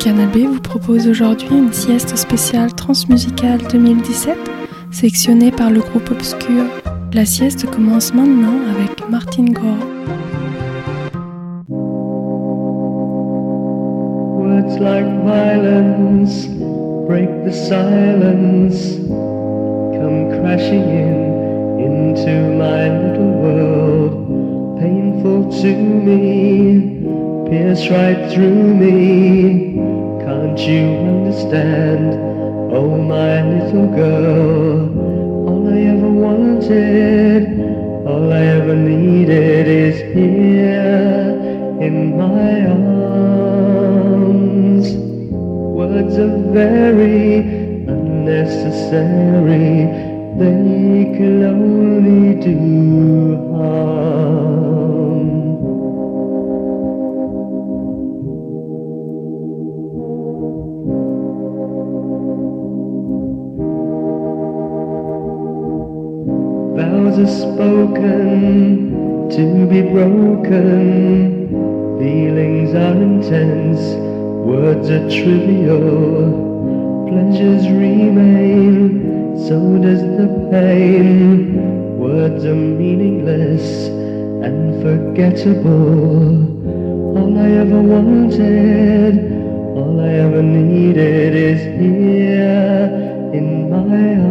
Canal B vous propose aujourd'hui une sieste spéciale transmusicale 2017 sélectionnée par le groupe Obscur. La sieste commence maintenant avec Martin Gore. Words like violence break the silence, come crashing in into my little world, painful to me, pierce right through me. Can't you understand? Oh, my little girl. All I ever wanted, all I ever needed is here in my arms. Words are very unnecessary, they can only do harm. Vows are spoken to be broken. Feelings are intense, words are trivial. Pleasures remain, so does the pain. Words are meaningless and forgettable. All I ever wanted, all I ever needed is here in my arms.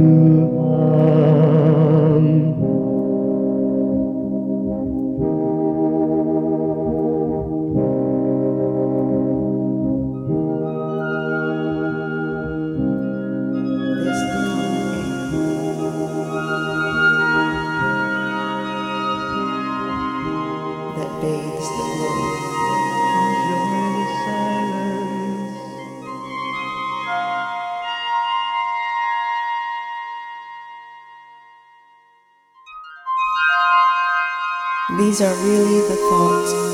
are really the thoughts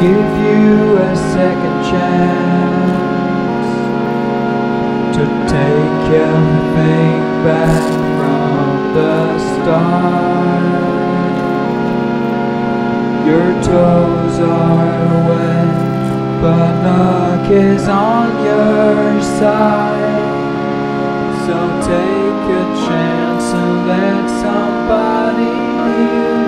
give you a second chance to take everything back from the start. Your toes are wet, but luck is on your side. So take a chance and let somebody heal.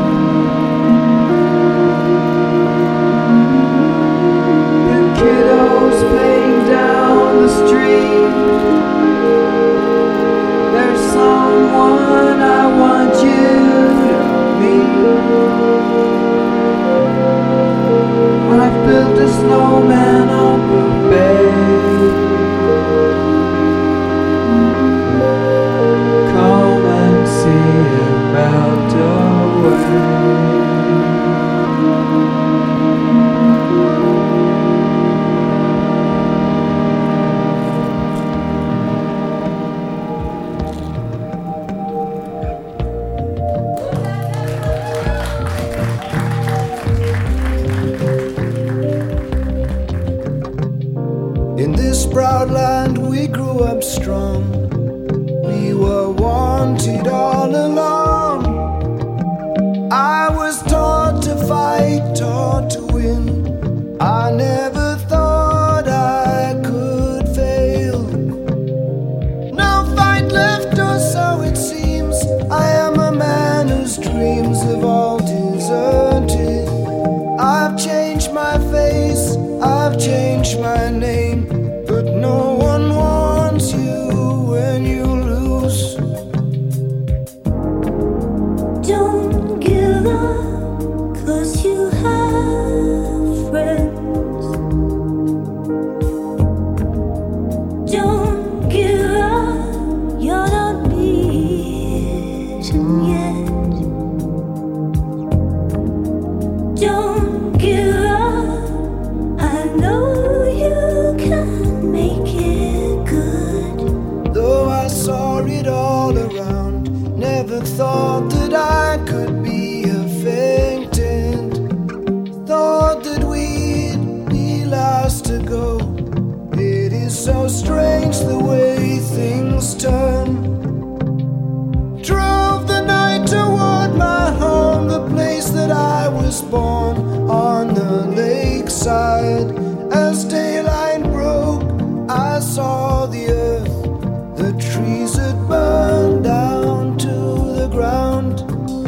kiddos playing down the street. There's someone I want you to meet. I've built a snowman on the bay. Come and see it melt away. proud land we grew up strong. around.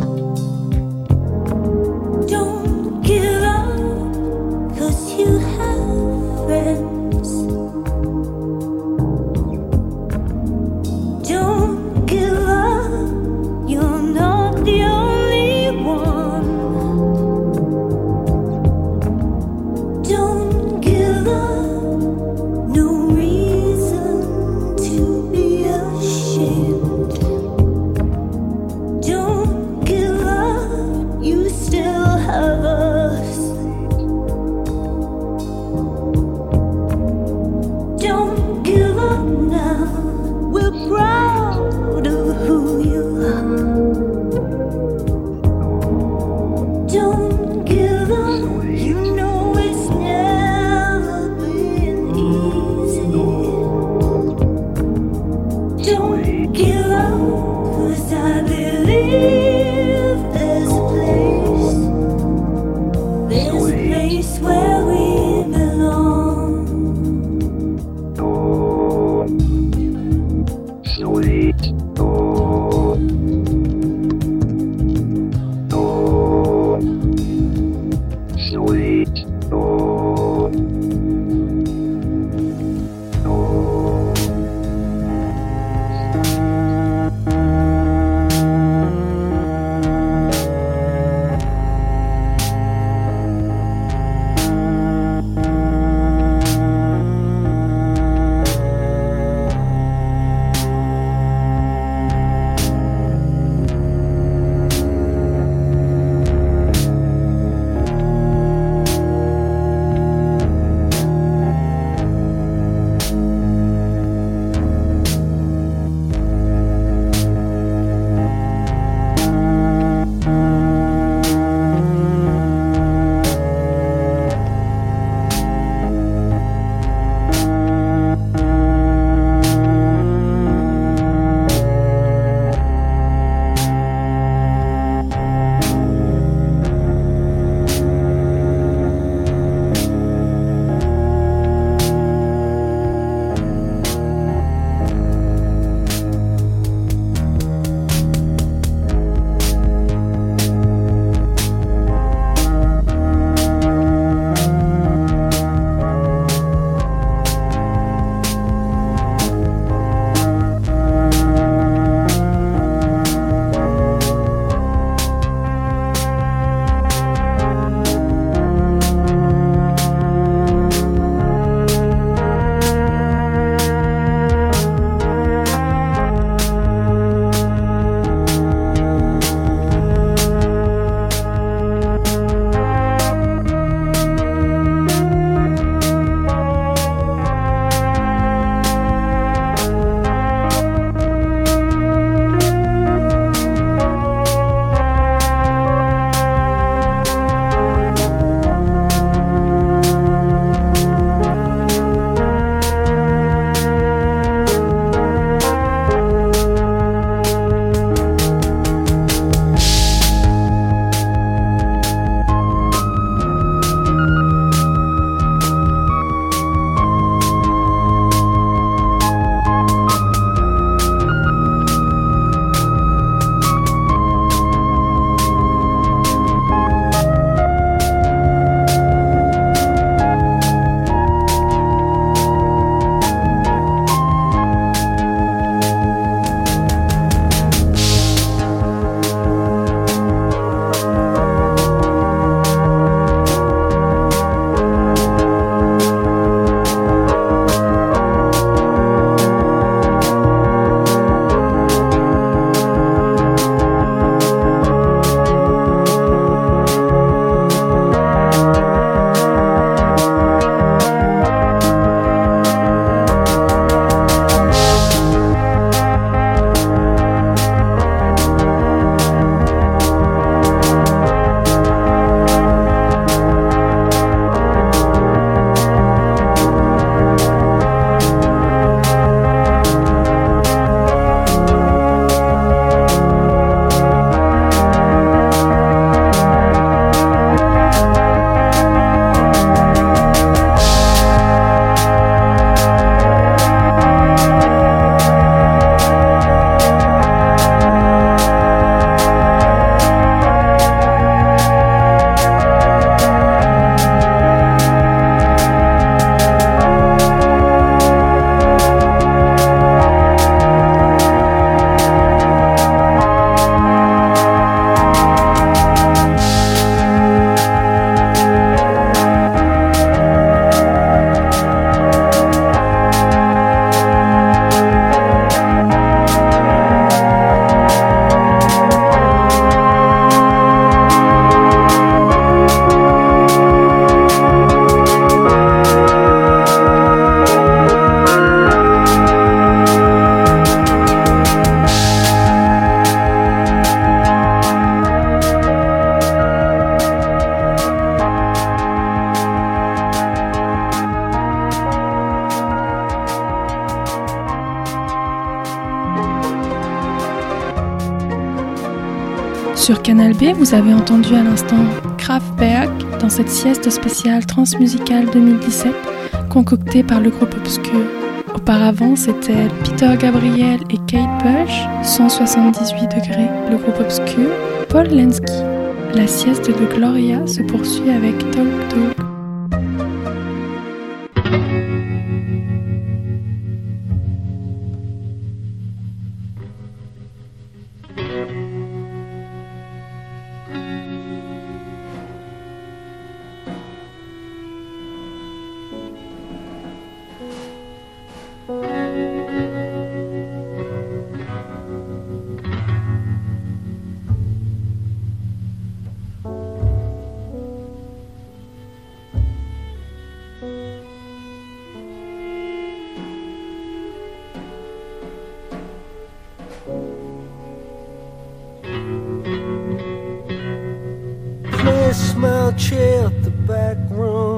Sur Canal B, vous avez entendu à l'instant Kraftwerk dans cette sieste spéciale transmusicale 2017 concoctée par le groupe Obscur. Auparavant, c'était Peter Gabriel et Kate Bush, 178 degrés, le groupe Obscur, Paul Lenski. La sieste de Gloria se poursuit avec Talk Talk. at the back room.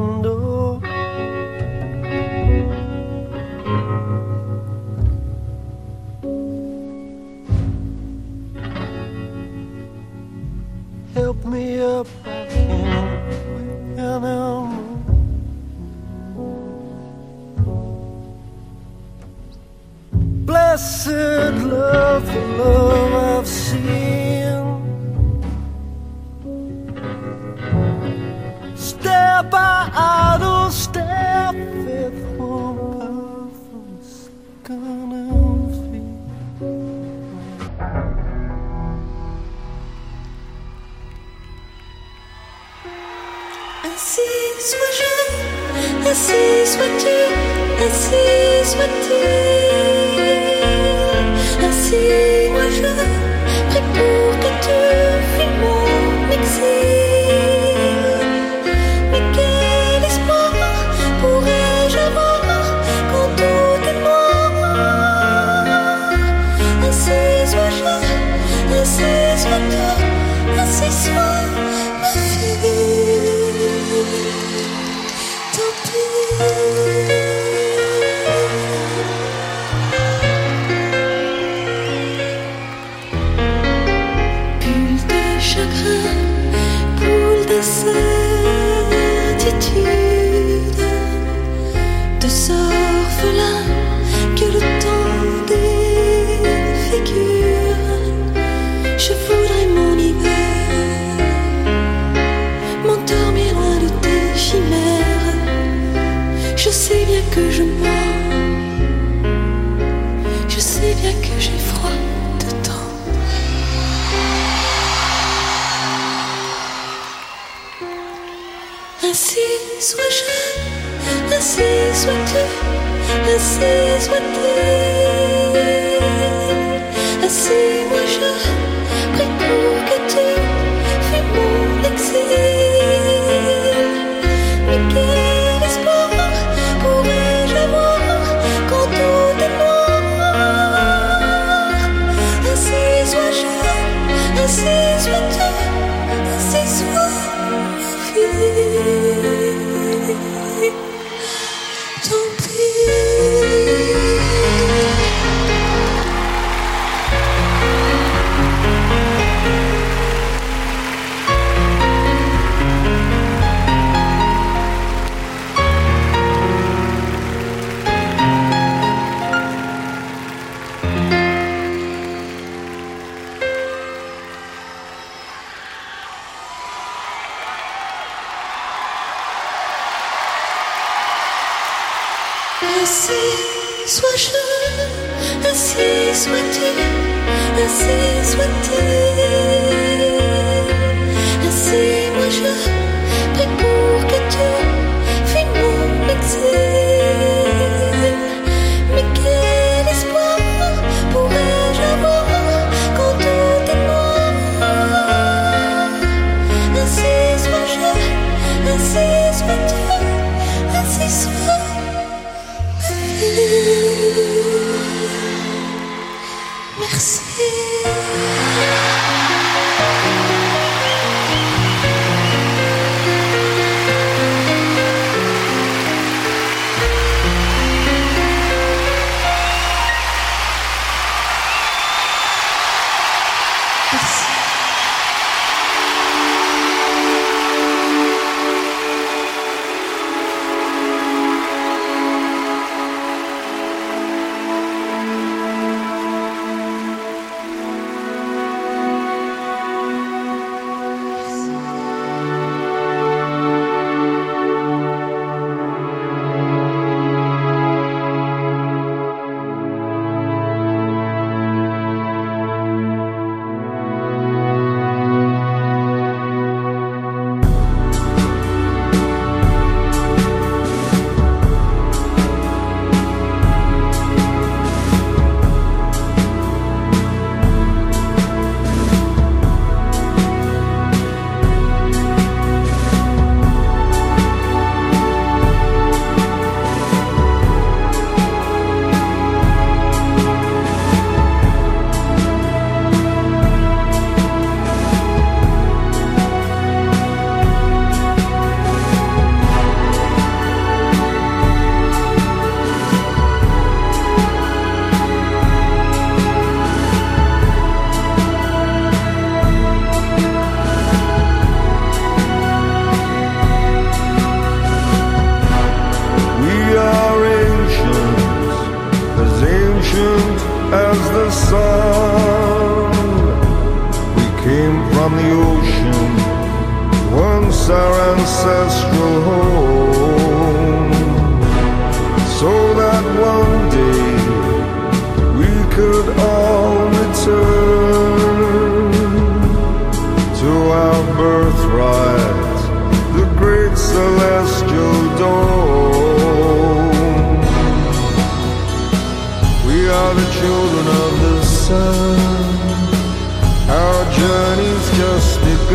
see.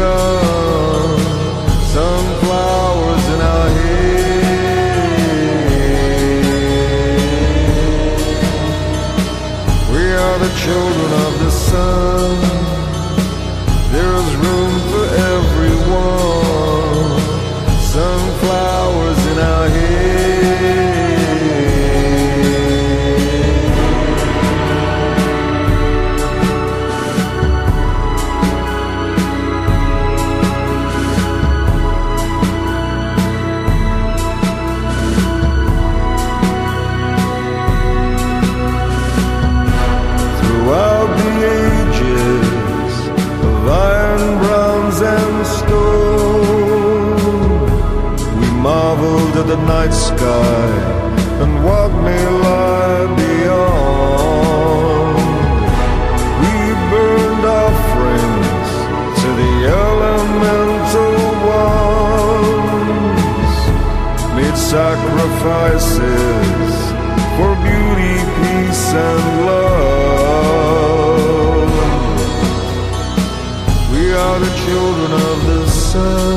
go. sacrifices for beauty, peace, and love. We are the children of the sun.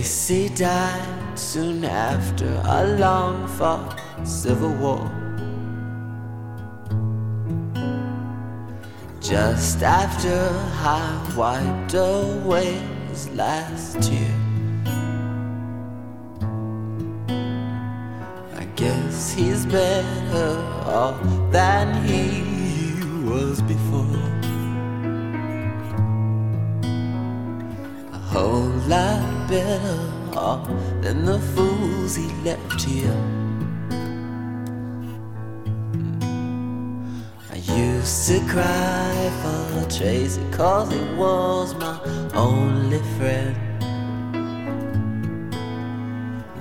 Tracy died soon after a long fought civil war. Just after I wiped away his last tear. I guess he's better off Tracy cause he was my only friend.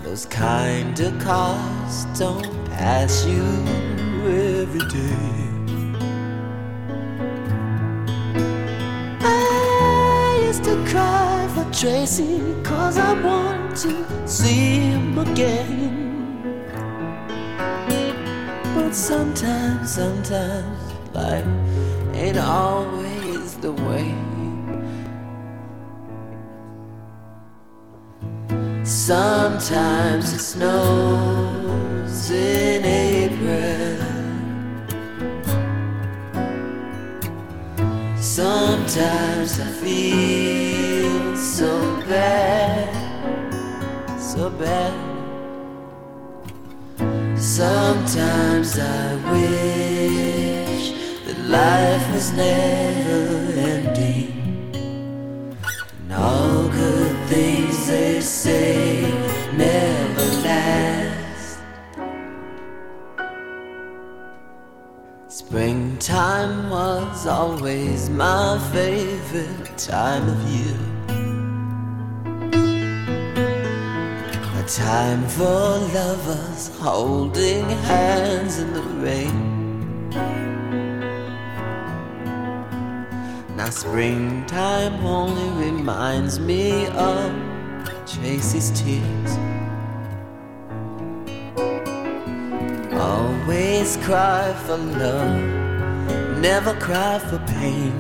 Those kind of cars don't pass you every day. I used to cry for Tracy cause I want to see him again. But sometimes, sometimes life ain't always the way. Sometimes it snows in April. Sometimes I feel so bad, so bad. Sometimes I wish life was never ending. And all good things they say never last. Springtime was always my favorite time of year. A time for lovers holding hands in the rain. Now, springtime only reminds me of Tracy's tears. Always cry for love, never cry for pain.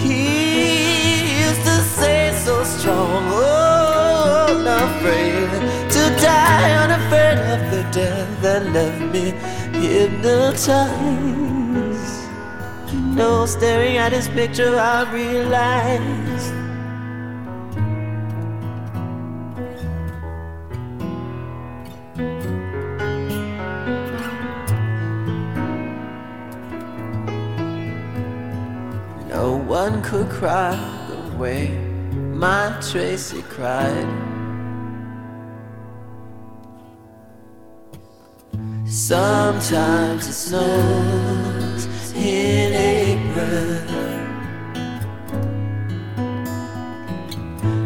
He used to say so strong, oh, not afraid to die, unafraid of the death that left me hypnotized. You staring at his picture, I realized. No one could cry the way my Tracy cried. Sometimes it snows in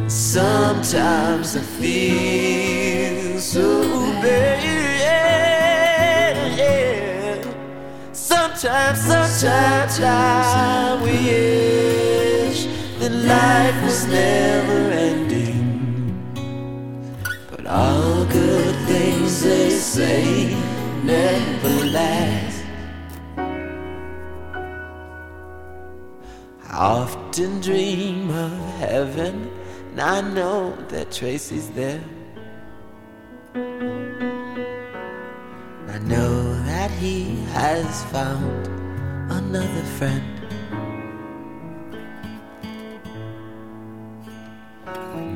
Sometimes I feel so bad. Sometimes, sometimes I wish that life was never ending. But all good things they say never last. Often dream of heaven, and I know that Tracy's there. I know that he has found another friend.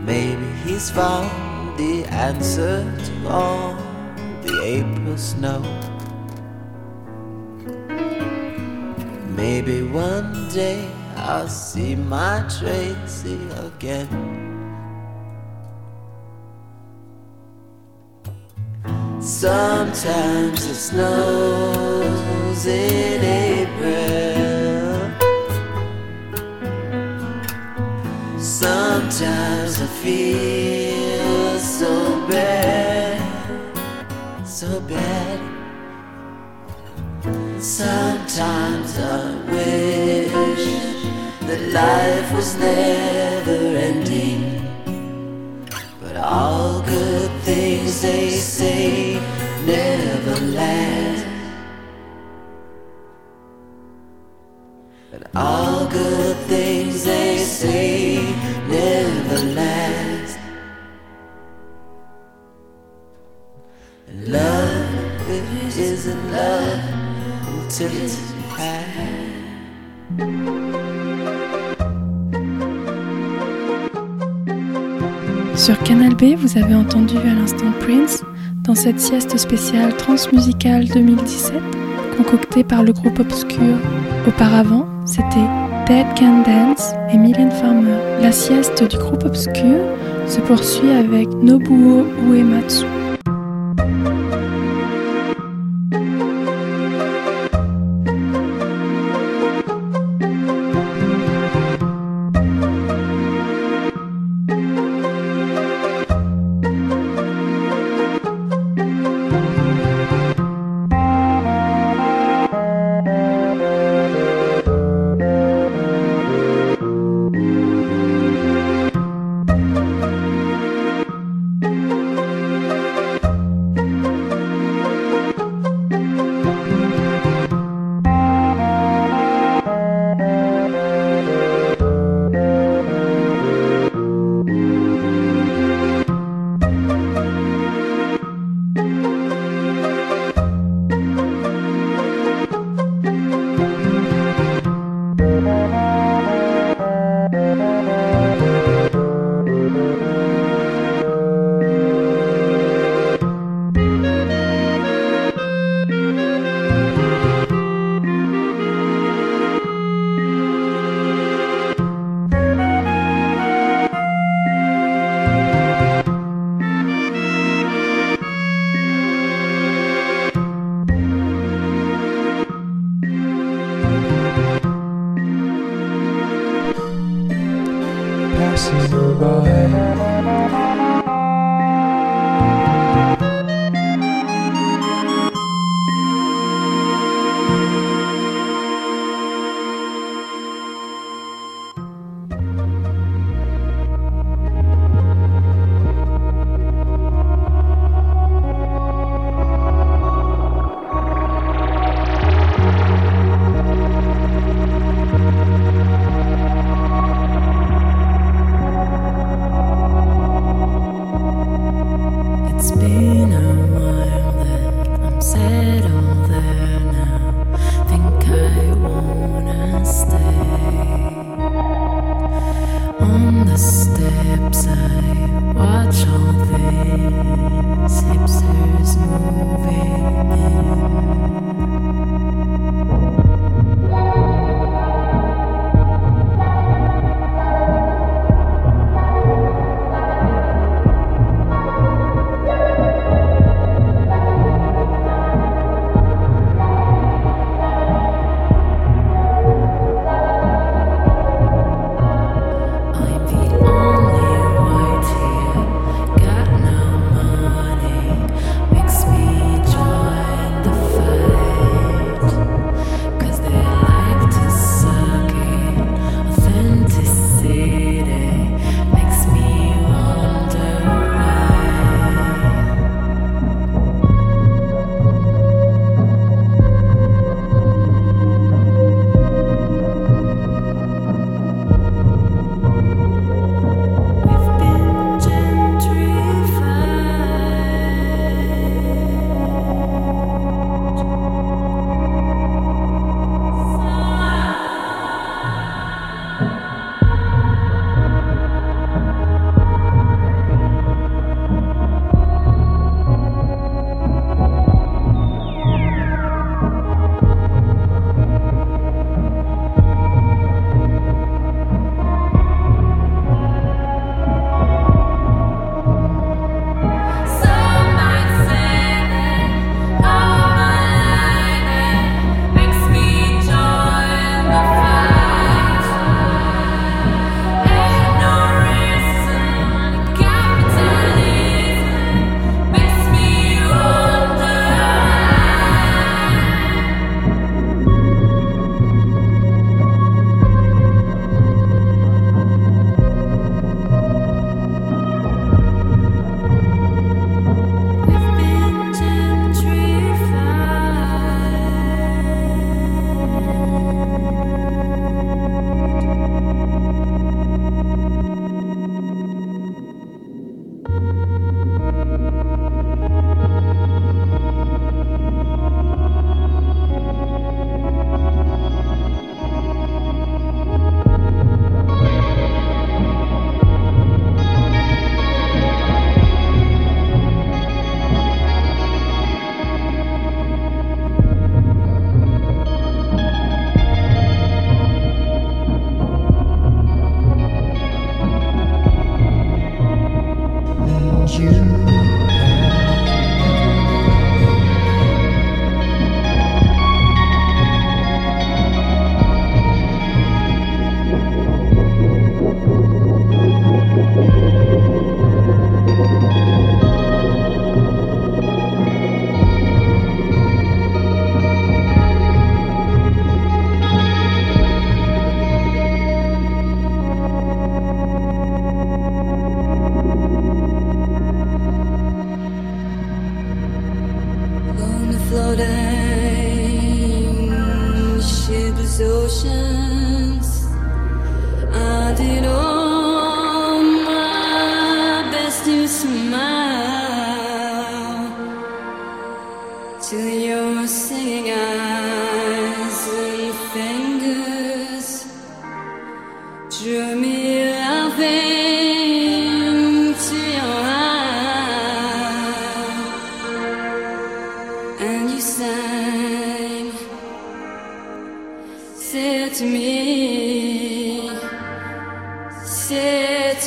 Maybe he's found the answer to all the April snow. Maybe one day I'll see my Tracy again. Sometimes it snows in April. Sometimes I feel so bad, so bad. Sometimes I wish that life was never ending. But all good things they say never last. But all good things they say never last. And love, it isn't love until it's. Sur Canal B, vous avez entendu à l'instant Prince dans cette sieste spéciale transmusicale 2017 concoctée par le groupe Obscure. Auparavant, c'était Dead Can Dance et Mylène Farmer. La sieste du groupe Obscure se poursuit avec Nobuo Uematsu.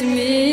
me.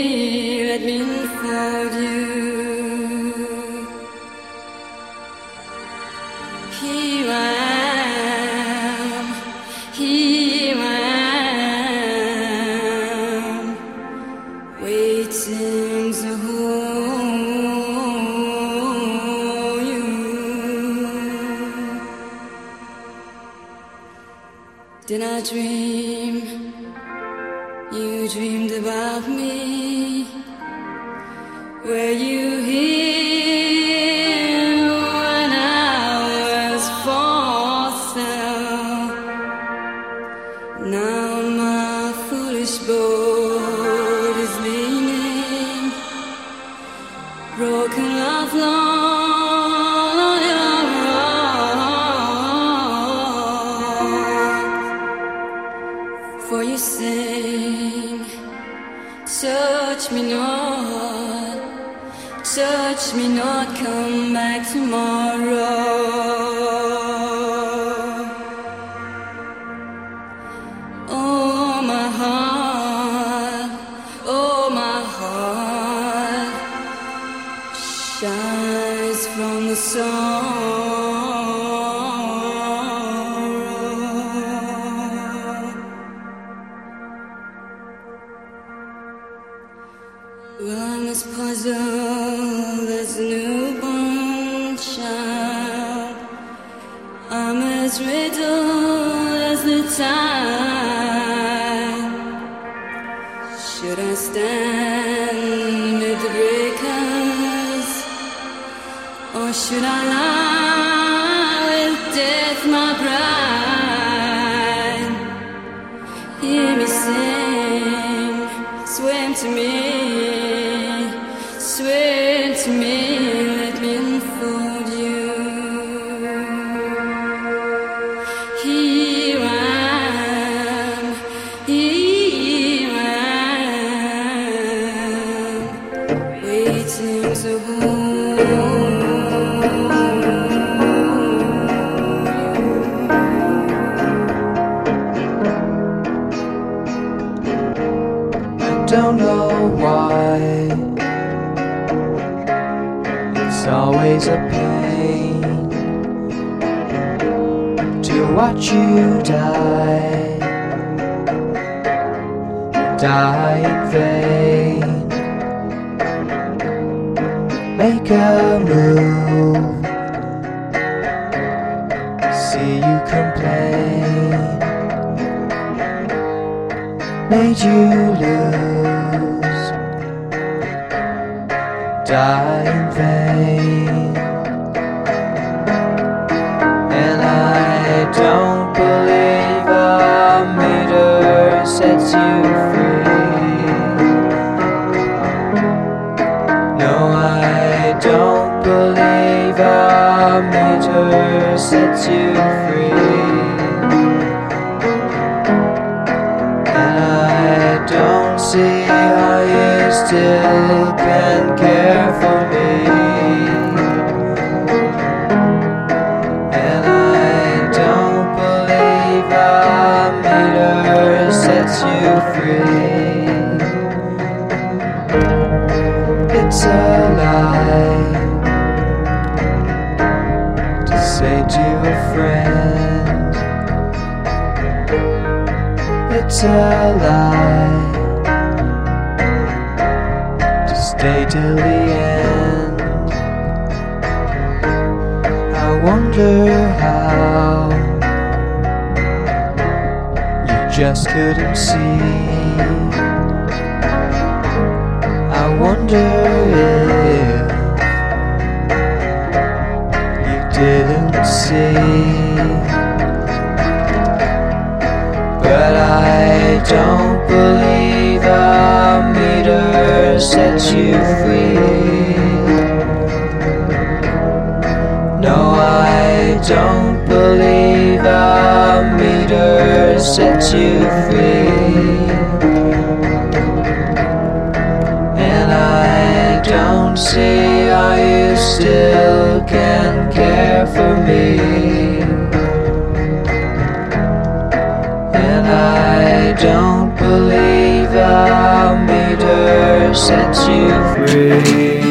Should I stand amid the breakers, or should I lie? me how you still can care for me. And I don't believe a meter sets you free. It's a lie to say to a friend it's a lie day till the end. I wonder how you just couldn't see. I wonder if you didn't see. But I don't. set you free. No, I don't believe a meter sets you free. And I don't see how you still can care for me. And I don't believe I sets you free.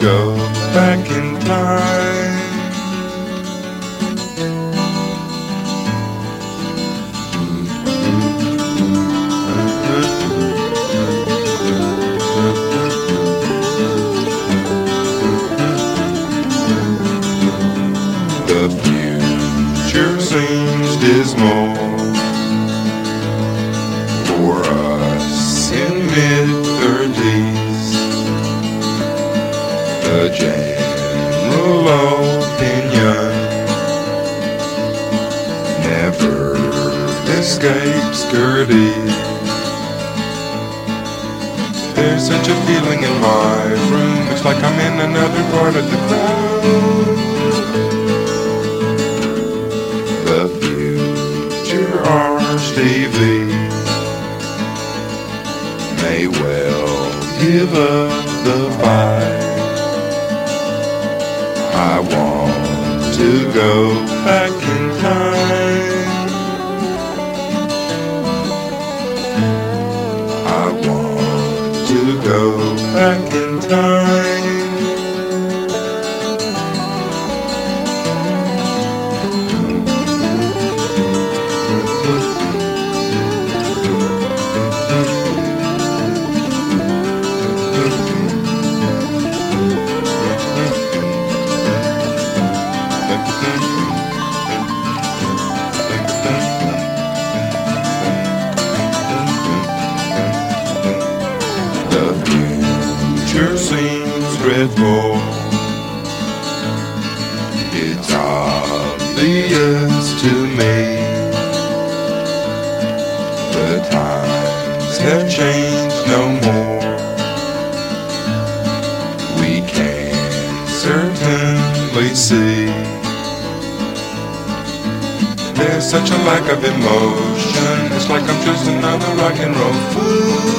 go back in time. seems dreadful. It's obvious to me. The times have changed no more. We can certainly see. There's such a lack of emotion. It's like I'm just another rock and roll fool.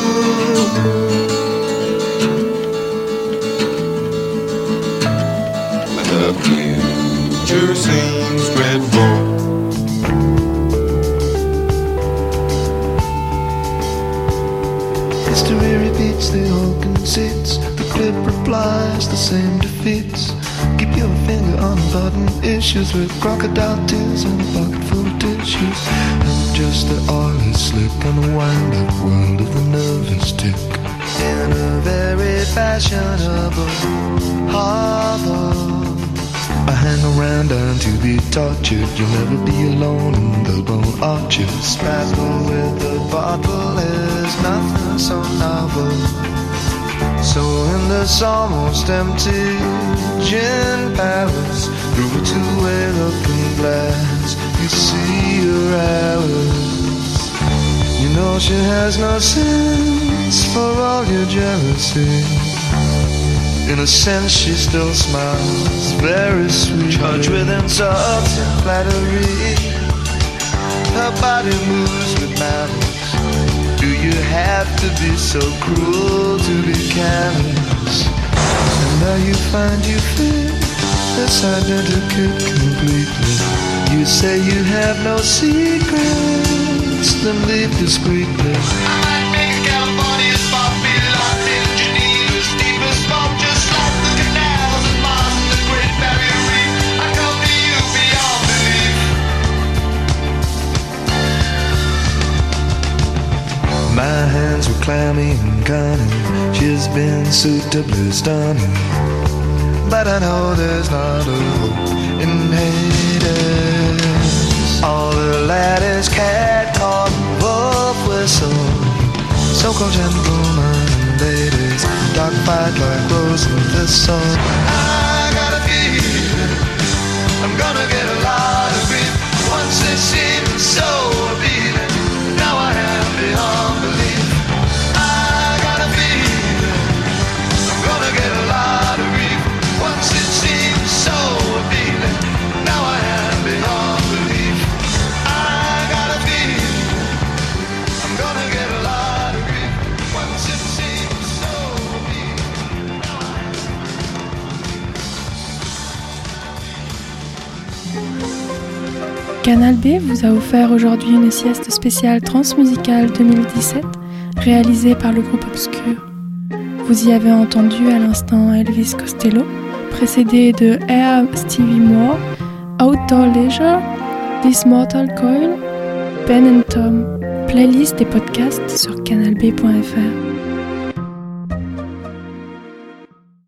Future seems dreadful. History repeats, the all conceits. The clip replies, the same defeats. Keep your finger on the button issues with crocodile tears and a pocket full of tissues. And just the oily slick on the wind up world of the nervous tick. In a very fashionable harbor. I hang around and to be tortured. You'll never be alone in the bone arches. Battle with the bottle is nothing so novel. So in this almost empty gin palace, through a two-way looking glass, you see her hours. You know she has no sense for all your jealousy. In a sense, she still smiles, very sweet. Charged with insults and flattery. Her body moves with malice. Do you have to be so cruel to be callous? And now you find you fit this identical completely. You say you have no secrets, then leave discreetly. My hands were clammy and cunning. She's been suitably stunning. But I know there's not a hope in Hades. All the laddies, cat caught wolf whistle. So called gentlemen and ladies, Dark fight like rose and thistle. I got a feeling I'm gonna get a lot of grief. Once it seemed so Canal B vous a offert aujourd'hui une sieste spéciale transmusicale 2017 réalisée par le groupe Obscur. Vous y avez entendu à l'instant Elvis Costello, précédé de Air Stevie Moore, Outdoor Leisure, This Mortal Coil, Ben and Tom, playlist et podcast sur canalb.fr.